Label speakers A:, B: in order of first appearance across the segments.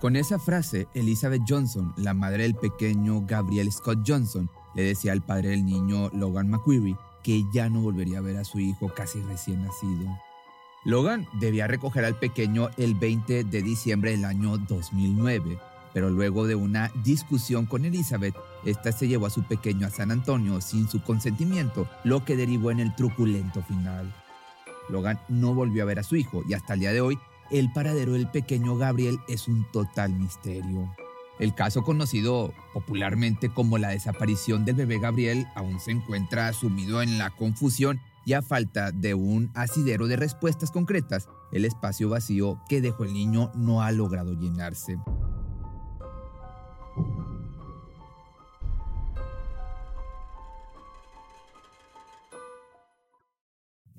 A: Con esa frase, Elizabeth Johnson, la madre del pequeño Gabriel Scott Johnson, le decía al padre del niño Logan McQuarrie que ya no volvería a ver a su hijo casi recién nacido. Logan debía recoger al pequeño el 20 de diciembre del año 2009, pero luego de una discusión con Elizabeth, esta se llevó a su pequeño a San Antonio sin su consentimiento, lo que derivó en el truculento final. Logan no volvió a ver a su hijo y hasta el día de hoy el paradero del pequeño Gabriel es un total misterio. El caso conocido popularmente como la desaparición del bebé Gabriel aún se encuentra sumido en la confusión y a falta de un asidero de respuestas concretas, el espacio vacío que dejó el niño no ha logrado llenarse.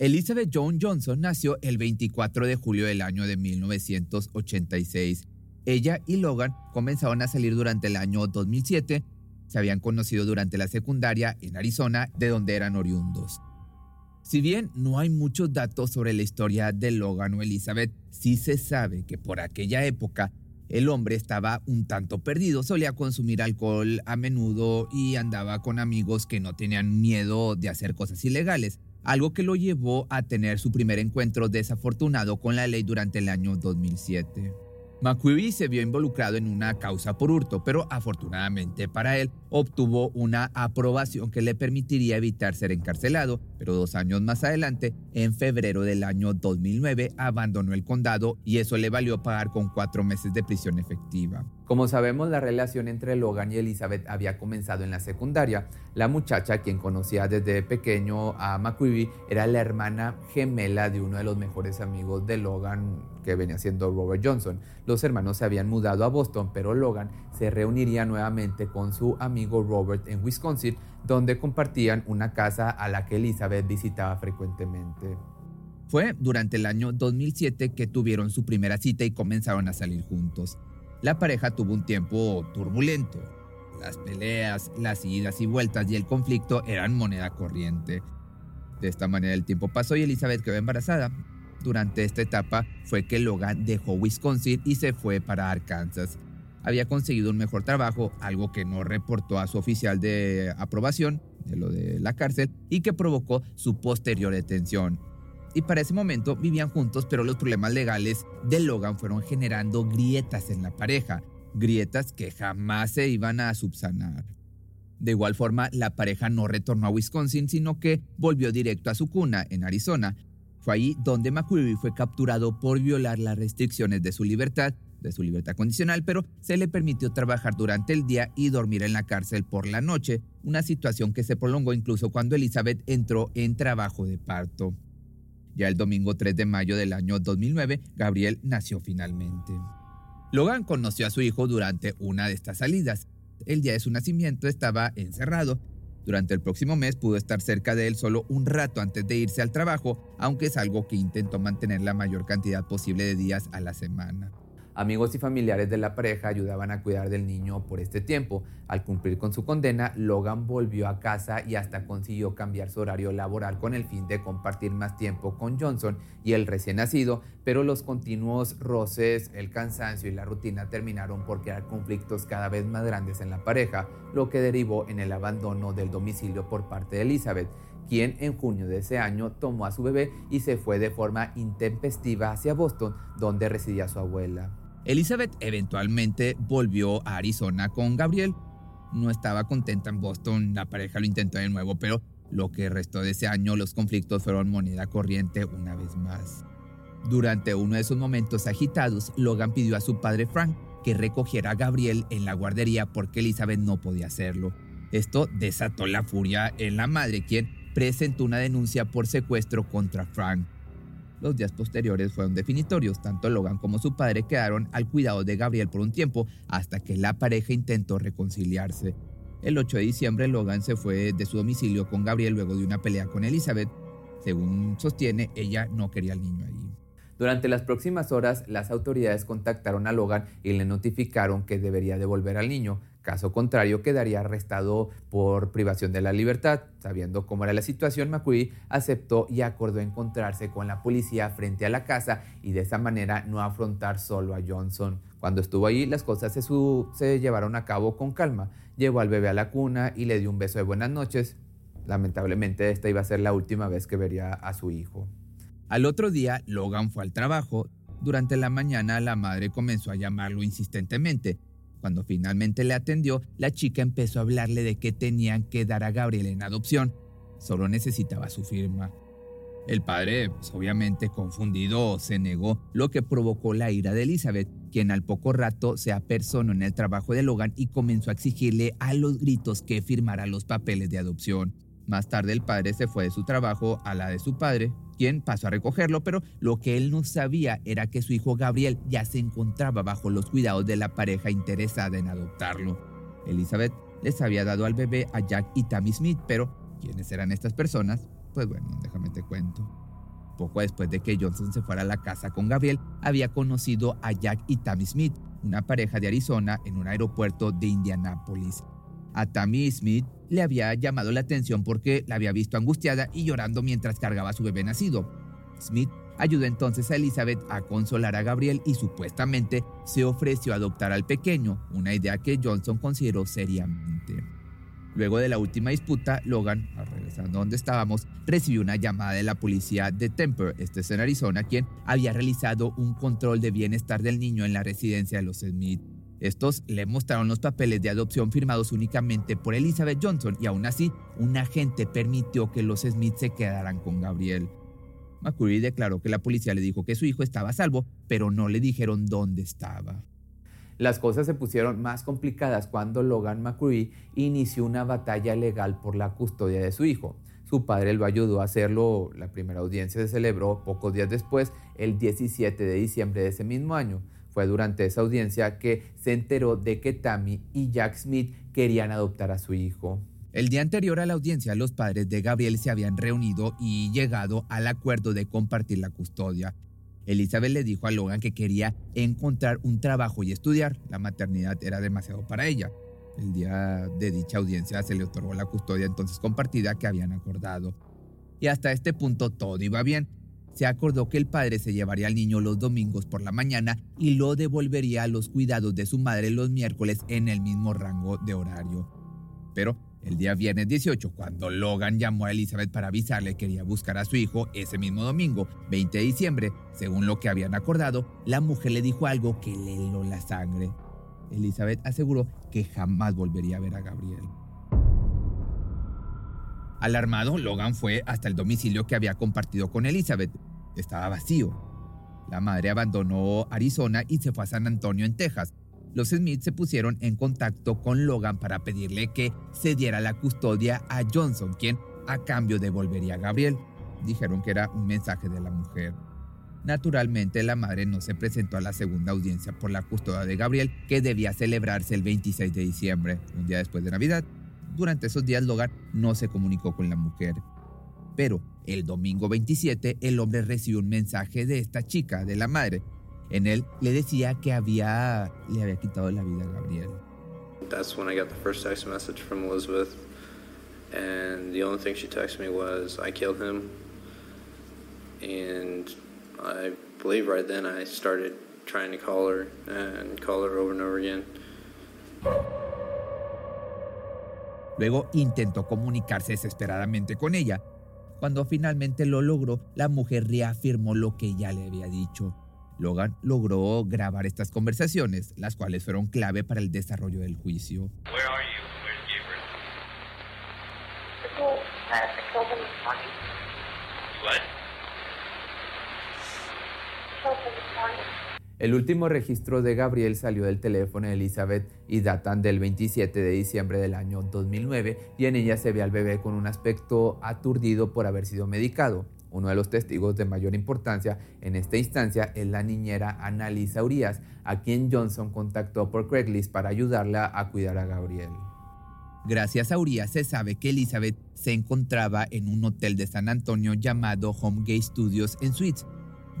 A: Elizabeth Joan Johnson nació el 24 de julio del año de 1986. Ella y Logan comenzaron a salir durante el año 2007. Se habían conocido durante la secundaria en Arizona, de donde eran oriundos. Si bien no hay muchos datos sobre la historia de Logan o Elizabeth, sí se sabe que por aquella época el hombre estaba un tanto perdido, solía consumir alcohol a menudo y andaba con amigos que no tenían miedo de hacer cosas ilegales algo que lo llevó a tener su primer encuentro desafortunado con la ley durante el año 2007. McQuarrie se vio involucrado en una causa por hurto, pero afortunadamente para él obtuvo una aprobación que le permitiría evitar ser encarcelado, pero dos años más adelante, en febrero del año 2009, abandonó el condado y eso le valió pagar con cuatro meses de prisión efectiva. Como sabemos, la relación entre Logan y Elizabeth había comenzado en la secundaria. La muchacha, quien conocía desde pequeño a McQuarrie, era la hermana gemela de uno de los mejores amigos de Logan, que venía siendo Robert Johnson. Los hermanos se habían mudado a Boston, pero Logan se reuniría nuevamente con su amigo Robert en Wisconsin, donde compartían una casa a la que Elizabeth visitaba frecuentemente. Fue durante el año 2007 que tuvieron su primera cita y comenzaron a salir juntos. La pareja tuvo un tiempo turbulento. Las peleas, las idas y vueltas y el conflicto eran moneda corriente. De esta manera el tiempo pasó y Elizabeth quedó embarazada. Durante esta etapa fue que Logan dejó Wisconsin y se fue para Arkansas. Había conseguido un mejor trabajo, algo que no reportó a su oficial de aprobación de lo de la cárcel y que provocó su posterior detención y para ese momento vivían juntos, pero los problemas legales de Logan fueron generando grietas en la pareja, grietas que jamás se iban a subsanar. De igual forma, la pareja no retornó a Wisconsin, sino que volvió directo a su cuna, en Arizona. Fue allí donde McQuarrie fue capturado por violar las restricciones de su libertad, de su libertad condicional, pero se le permitió trabajar durante el día y dormir en la cárcel por la noche, una situación que se prolongó incluso cuando Elizabeth entró en trabajo de parto. Ya el domingo 3 de mayo del año 2009, Gabriel nació finalmente. Logan conoció a su hijo durante una de estas salidas. El día de su nacimiento estaba encerrado. Durante el próximo mes pudo estar cerca de él solo un rato antes de irse al trabajo, aunque es algo que intentó mantener la mayor cantidad posible de días a la semana. Amigos y familiares de la pareja ayudaban a cuidar del niño por este tiempo. Al cumplir con su condena, Logan volvió a casa y hasta consiguió cambiar su horario laboral con el fin de compartir más tiempo con Johnson y el recién nacido, pero los continuos roces, el cansancio y la rutina terminaron por crear conflictos cada vez más grandes en la pareja, lo que derivó en el abandono del domicilio por parte de Elizabeth quien en junio de ese año tomó a su bebé y se fue de forma intempestiva hacia Boston, donde residía su abuela. Elizabeth eventualmente volvió a Arizona con Gabriel. No estaba contenta en Boston, la pareja lo intentó de nuevo, pero lo que restó de ese año los conflictos fueron moneda corriente una vez más. Durante uno de esos momentos agitados, Logan pidió a su padre Frank que recogiera a Gabriel en la guardería porque Elizabeth no podía hacerlo. Esto desató la furia en la madre, quien presentó una denuncia por secuestro contra Frank. Los días posteriores fueron definitorios, tanto Logan como su padre quedaron al cuidado de Gabriel por un tiempo hasta que la pareja intentó reconciliarse. El 8 de diciembre Logan se fue de su domicilio con Gabriel luego de una pelea con Elizabeth. Según sostiene, ella no quería al niño allí. Durante las próximas horas, las autoridades contactaron a Logan y le notificaron que debería devolver al niño. Caso contrario, quedaría arrestado por privación de la libertad. Sabiendo cómo era la situación, McCree aceptó y acordó encontrarse con la policía frente a la casa y de esa manera no afrontar solo a Johnson. Cuando estuvo allí, las cosas se, se llevaron a cabo con calma. Llevó al bebé a la cuna y le dio un beso de buenas noches. Lamentablemente esta iba a ser la última vez que vería a su hijo. Al otro día, Logan fue al trabajo. Durante la mañana, la madre comenzó a llamarlo insistentemente. Cuando finalmente le atendió, la chica empezó a hablarle de que tenían que dar a Gabriel en adopción. Solo necesitaba su firma. El padre, pues, obviamente confundido, se negó, lo que provocó la ira de Elizabeth, quien al poco rato se apersonó en el trabajo de Logan y comenzó a exigirle a los gritos que firmara los papeles de adopción. Más tarde el padre se fue de su trabajo a la de su padre, quien pasó a recogerlo, pero lo que él no sabía era que su hijo Gabriel ya se encontraba bajo los cuidados de la pareja interesada en adoptarlo. Elizabeth les había dado al bebé a Jack y Tammy Smith, pero ¿quiénes eran estas personas? Pues bueno, déjame te cuento. Poco después de que Johnson se fuera a la casa con Gabriel, había conocido a Jack y Tammy Smith, una pareja de Arizona, en un aeropuerto de Indianápolis. A Tammy Smith le había llamado la atención porque la había visto angustiada y llorando mientras cargaba a su bebé nacido. Smith ayudó entonces a Elizabeth a consolar a Gabriel y supuestamente se ofreció a adoptar al pequeño, una idea que Johnson consideró seriamente. Luego de la última disputa, Logan, regresando a donde estábamos, recibió una llamada de la policía de Temper, este es en Arizona, quien había realizado un control de bienestar del niño en la residencia de los Smith. Estos le mostraron los papeles de adopción firmados únicamente por Elizabeth Johnson y aún así un agente permitió que los Smith se quedaran con Gabriel. McCurry declaró que la policía le dijo que su hijo estaba a salvo, pero no le dijeron dónde estaba. Las cosas se pusieron más complicadas cuando Logan McCurry inició una batalla legal por la custodia de su hijo. Su padre lo ayudó a hacerlo. La primera audiencia se celebró pocos días después, el 17 de diciembre de ese mismo año. Fue durante esa audiencia que se enteró de que Tammy y Jack Smith querían adoptar a su hijo. El día anterior a la audiencia, los padres de Gabriel se habían reunido y llegado al acuerdo de compartir la custodia. Elizabeth le dijo a Logan que quería encontrar un trabajo y estudiar. La maternidad era demasiado para ella. El día de dicha audiencia se le otorgó la custodia entonces compartida que habían acordado. Y hasta este punto todo iba bien se acordó que el padre se llevaría al niño los domingos por la mañana y lo devolvería a los cuidados de su madre los miércoles en el mismo rango de horario. Pero el día viernes 18, cuando Logan llamó a Elizabeth para avisarle que quería buscar a su hijo ese mismo domingo, 20 de diciembre, según lo que habían acordado, la mujer le dijo algo que le heló la sangre. Elizabeth aseguró que jamás volvería a ver a Gabriel. Alarmado, Logan fue hasta el domicilio que había compartido con Elizabeth. Estaba vacío. La madre abandonó Arizona y se fue a San Antonio, en Texas. Los Smith se pusieron en contacto con Logan para pedirle que se diera la custodia a Johnson, quien a cambio devolvería a Gabriel. Dijeron que era un mensaje de la mujer. Naturalmente, la madre no se presentó a la segunda audiencia por la custodia de Gabriel, que debía celebrarse el 26 de diciembre, un día después de Navidad. Durante esos días Logan no se comunicó con la mujer. Pero el domingo 27 el hombre recibió un mensaje de esta chica, de la madre. En él le decía que había le había quitado la vida a Gabriel.
B: That's when I got the first text message from Elizabeth. And the only thing she texted me was, I killed him. And I believe right then I started trying to call her and call her over and over again.
A: Luego intentó comunicarse desesperadamente con ella. Cuando finalmente lo logró, la mujer reafirmó lo que ya le había dicho. Logan logró grabar estas conversaciones, las cuales fueron clave para el desarrollo del juicio. El último registro de Gabriel salió del teléfono de Elizabeth y datan del 27 de diciembre del año 2009 y en ella se ve al bebé con un aspecto aturdido por haber sido medicado. Uno de los testigos de mayor importancia en esta instancia es la niñera Annalisa Urias, a quien Johnson contactó por Craigslist para ayudarla a cuidar a Gabriel. Gracias a Urias se sabe que Elizabeth se encontraba en un hotel de San Antonio llamado Homegate Studios en Suites,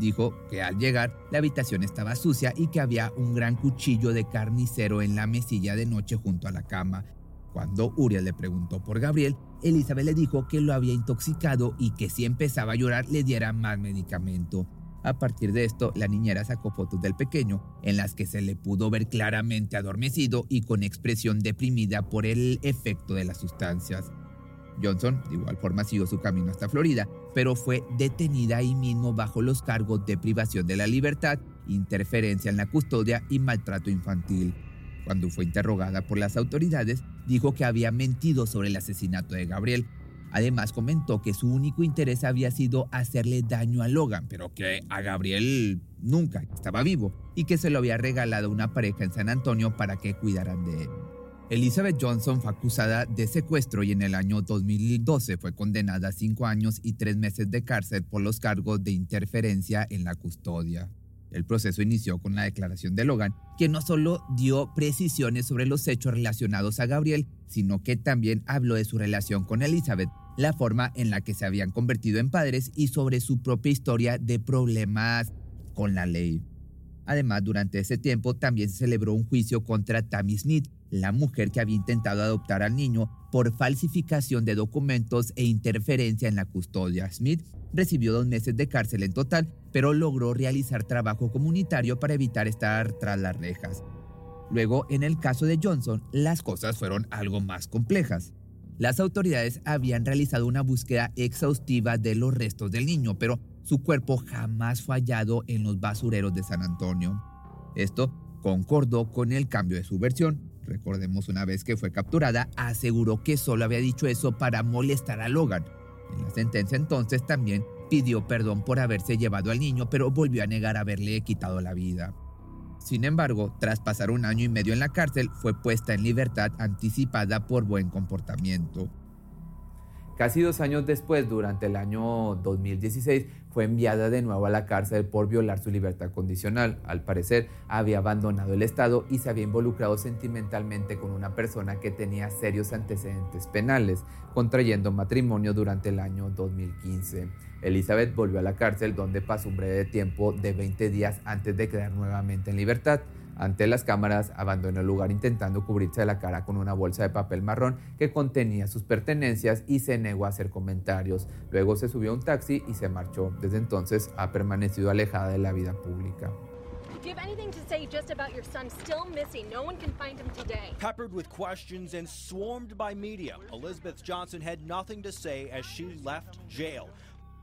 A: Dijo que al llegar la habitación estaba sucia y que había un gran cuchillo de carnicero en la mesilla de noche junto a la cama. Cuando Uriel le preguntó por Gabriel, Elizabeth le dijo que lo había intoxicado y que si empezaba a llorar le diera más medicamento. A partir de esto, la niñera sacó fotos del pequeño, en las que se le pudo ver claramente adormecido y con expresión deprimida por el efecto de las sustancias. Johnson, de igual forma, siguió su camino hasta Florida, pero fue detenida ahí mismo bajo los cargos de privación de la libertad, interferencia en la custodia y maltrato infantil. Cuando fue interrogada por las autoridades, dijo que había mentido sobre el asesinato de Gabriel. Además comentó que su único interés había sido hacerle daño a Logan, pero que a Gabriel nunca estaba vivo y que se lo había regalado una pareja en San Antonio para que cuidaran de él. Elizabeth Johnson fue acusada de secuestro y en el año 2012 fue condenada a cinco años y tres meses de cárcel por los cargos de interferencia en la custodia. El proceso inició con la declaración de Logan, que no solo dio precisiones sobre los hechos relacionados a Gabriel, sino que también habló de su relación con Elizabeth, la forma en la que se habían convertido en padres y sobre su propia historia de problemas con la ley. Además, durante ese tiempo también se celebró un juicio contra Tammy Smith, la mujer que había intentado adoptar al niño por falsificación de documentos e interferencia en la custodia. Smith recibió dos meses de cárcel en total, pero logró realizar trabajo comunitario para evitar estar tras las rejas. Luego, en el caso de Johnson, las cosas fueron algo más complejas. Las autoridades habían realizado una búsqueda exhaustiva de los restos del niño, pero su cuerpo jamás fue hallado en los basureros de San Antonio. Esto concordó con el cambio de su versión, recordemos una vez que fue capturada, aseguró que solo había dicho eso para molestar a Logan. En la sentencia entonces también pidió perdón por haberse llevado al niño, pero volvió a negar haberle quitado la vida. Sin embargo, tras pasar un año y medio en la cárcel, fue puesta en libertad anticipada por buen comportamiento.
C: Casi dos años después, durante el año 2016, fue enviada de nuevo a la cárcel por violar su libertad condicional. Al parecer, había abandonado el Estado y se había involucrado sentimentalmente con una persona que tenía serios antecedentes penales, contrayendo matrimonio durante el año 2015. Elizabeth volvió a la cárcel donde pasó un breve tiempo de 20 días antes de quedar nuevamente en libertad. Ante las cámaras, abandonó el lugar intentando cubrirse la cara con una bolsa de papel marrón que contenía sus pertenencias y se negó a hacer comentarios. Luego se subió a un taxi y se marchó. Desde entonces ha permanecido alejada de la vida pública.
D: Peppered with questions and swarmed by media, Elizabeth Johnson had nothing to say as she left jail.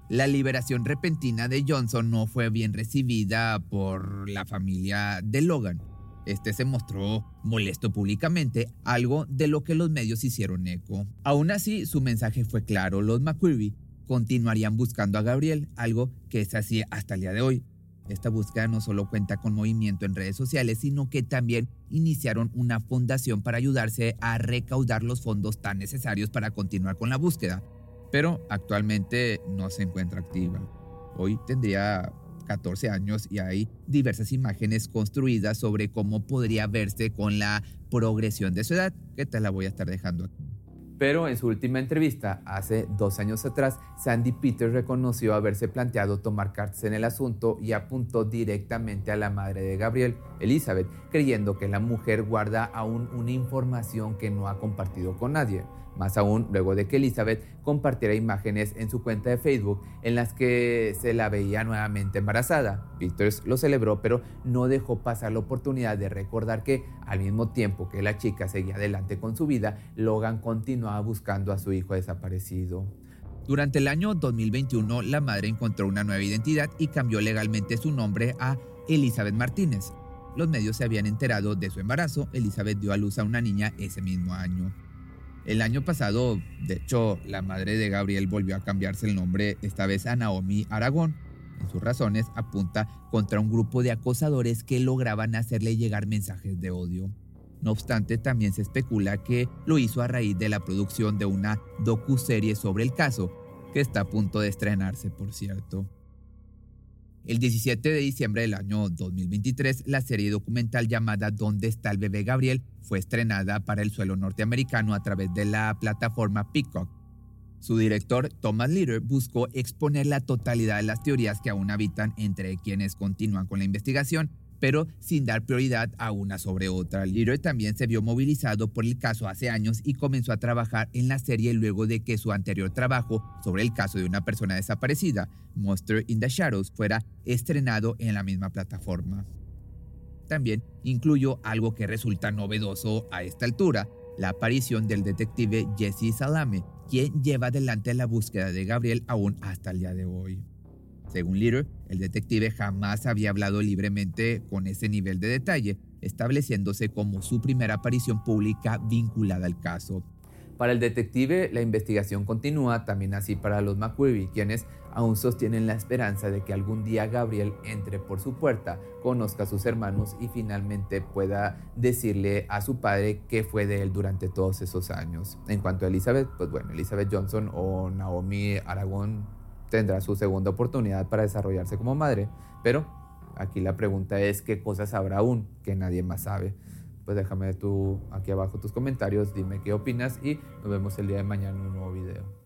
A: La liberación repentina de Johnson no fue bien recibida por la familia de Logan. Este se mostró molesto públicamente, algo de lo que los medios hicieron eco. Aún así, su mensaje fue claro. Los McQuarrie continuarían buscando a Gabriel, algo que es así hasta el día de hoy. Esta búsqueda no solo cuenta con movimiento en redes sociales, sino que también iniciaron una fundación para ayudarse a recaudar los fondos tan necesarios para continuar con la búsqueda pero actualmente no se encuentra activa. Hoy tendría 14 años y hay diversas imágenes construidas sobre cómo podría verse con la progresión de su edad, que te la voy a estar dejando aquí.
C: Pero en su última entrevista, hace dos años atrás, Sandy Peters reconoció haberse planteado tomar cartas en el asunto y apuntó directamente a la madre de Gabriel, Elizabeth, creyendo que la mujer guarda aún una información que no ha compartido con nadie. Más aún luego de que Elizabeth compartiera imágenes en su cuenta de Facebook en las que se la veía nuevamente embarazada. Peters lo celebró, pero no dejó pasar la oportunidad de recordar que al mismo tiempo que la chica seguía adelante con su vida, Logan continuaba buscando a su hijo desaparecido.
A: Durante el año 2021, la madre encontró una nueva identidad y cambió legalmente su nombre a Elizabeth Martínez. Los medios se habían enterado de su embarazo. Elizabeth dio a luz a una niña ese mismo año. El año pasado, de hecho, la madre de Gabriel volvió a cambiarse el nombre, esta vez a Naomi Aragón. En sus razones apunta contra un grupo de acosadores que lograban hacerle llegar mensajes de odio. No obstante, también se especula que lo hizo a raíz de la producción de una docuserie sobre el caso, que está a punto de estrenarse, por cierto. El 17 de diciembre del año 2023, la serie documental llamada ¿Dónde está el bebé Gabriel? fue estrenada para el suelo norteamericano a través de la plataforma Peacock. Su director, Thomas Leader, buscó exponer la totalidad de las teorías que aún habitan entre quienes continúan con la investigación, pero sin dar prioridad a una sobre otra. Leader también se vio movilizado por el caso hace años y comenzó a trabajar en la serie luego de que su anterior trabajo sobre el caso de una persona desaparecida, Monster in the Shadows, fuera estrenado en la misma plataforma. También incluyó algo que resulta novedoso a esta altura, la aparición del detective Jesse Salame, quien lleva adelante la búsqueda de Gabriel aún hasta el día de hoy. Según Leader, el detective jamás había hablado libremente con ese nivel de detalle, estableciéndose como su primera aparición pública vinculada al caso.
C: Para el detective, la investigación continúa, también así para los McQuarrie, quienes aún sostienen la esperanza de que algún día Gabriel entre por su puerta, conozca a sus hermanos y finalmente pueda decirle a su padre qué fue de él durante todos esos años. En cuanto a Elizabeth, pues bueno, Elizabeth Johnson o Naomi Aragón tendrá su segunda oportunidad para desarrollarse como madre, pero aquí la pregunta es qué cosas habrá aún que nadie más sabe pues déjame tú aquí abajo tus comentarios, dime qué opinas y nos vemos el día de mañana en un nuevo